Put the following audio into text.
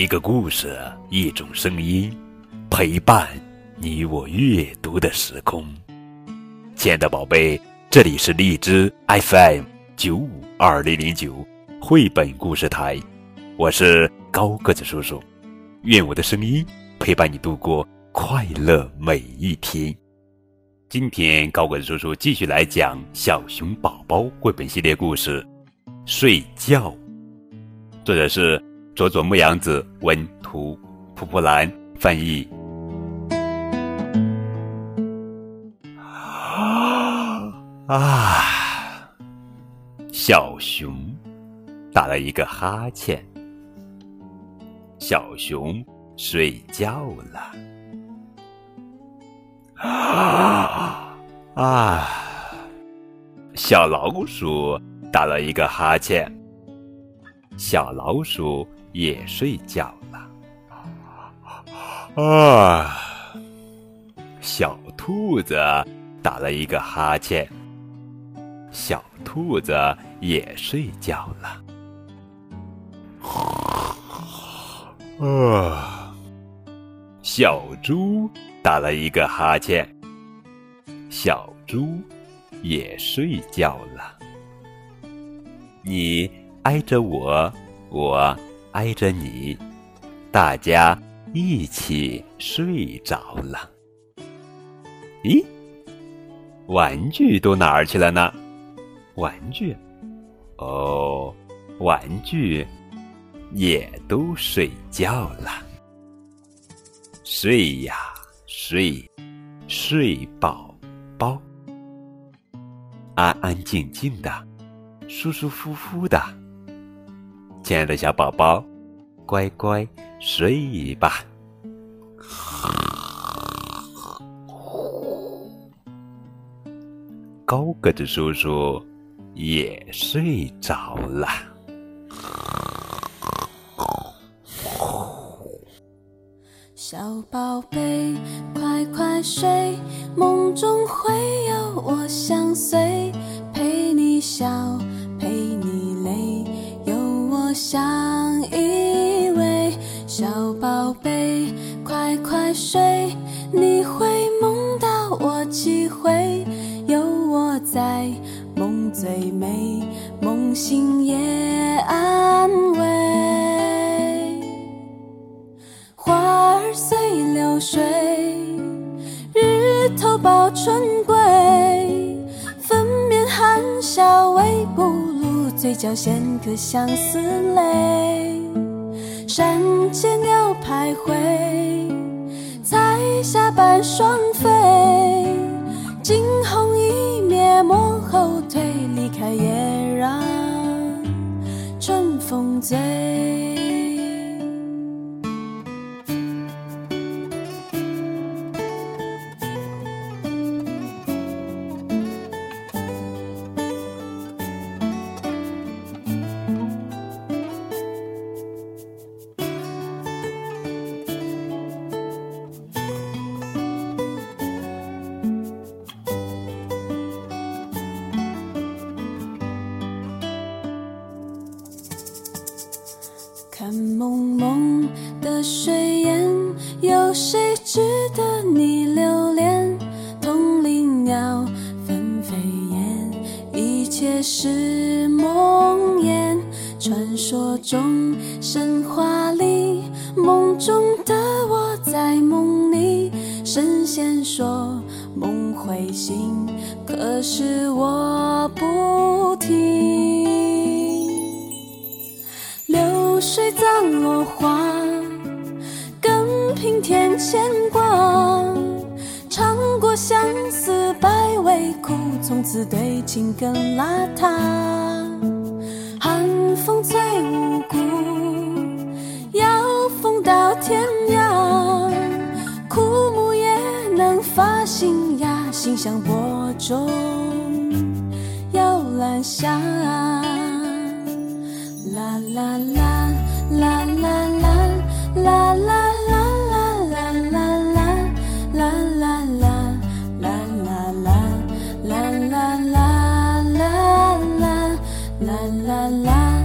一个故事，一种声音，陪伴你我阅读的时空。亲爱的宝贝，这里是荔枝 FM 九五二零零九绘本故事台，我是高个子叔叔。愿我的声音陪伴你度过快乐每一天。今天高个子叔叔继续来讲《小熊宝宝》绘本系列故事，睡觉。作者是佐佐木阳子文图，蒲蒲兰翻译。啊！小熊打了一个哈欠。小熊睡觉了。啊！啊！小老鼠打了一个哈欠。小老鼠也睡觉了。啊！小兔子打了一个哈欠。小兔子也睡觉了。啊！小猪打了一个哈欠。小猪也睡觉了。你挨着我，我挨着你，大家一起睡着了。咦？玩具都哪儿去了呢？玩具，哦，玩具也都睡觉了。睡呀睡，睡宝宝，安安静静的，舒舒服服的。亲爱的小宝宝，乖乖睡吧。高个子叔叔。也睡着了。小宝贝，快快睡，梦中会有我相随，陪你笑，陪你泪，相依偎。小宝贝，快快睡，你会梦到我几回，有我在。梦最美，梦醒也安慰。花儿随流水，日头抱春归。粉面含笑，嘴角衔颗相思泪。山间鸟徘徊，彩霞伴双飞。惊鸿一瞥，莫后退，离开也让春风醉。的水烟，有谁值得你留恋？同林鸟纷飞燕，一切是梦魇。传说中，神话里，梦中的我在梦里。神仙说梦会醒，可是我不听。流水葬落花，平添牵挂。尝过相思百味苦，从此对情更邋遢。寒风最无辜，要风到天涯。枯木也能发新芽，心像播种，摇篮下。啦。啦啦啦啦啦啦啦啦啦啦啦。